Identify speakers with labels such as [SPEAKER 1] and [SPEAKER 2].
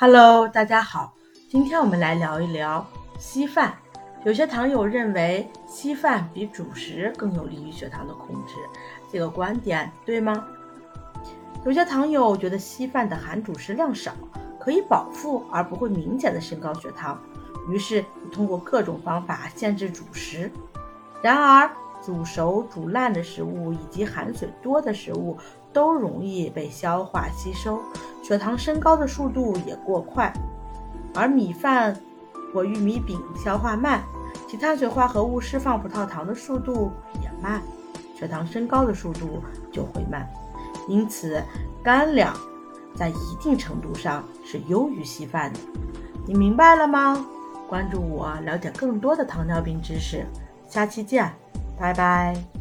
[SPEAKER 1] Hello，大家好，今天我们来聊一聊稀饭。有些糖友认为稀饭比主食更有利于血糖的控制，这个观点对吗？有些糖友觉得稀饭的含主食量少，可以饱腹而不会明显的升高血糖，于是通过各种方法限制主食。然而，煮熟、煮烂的食物以及含水多的食物都容易被消化吸收，血糖升高的速度也过快。而米饭或玉米饼消化慢，其碳水化合物释放葡萄糖的速度也慢，血糖升高的速度就会慢。因此，干粮在一定程度上是优于稀饭的。你明白了吗？关注我，了解更多的糖尿病知识。下期见，拜拜。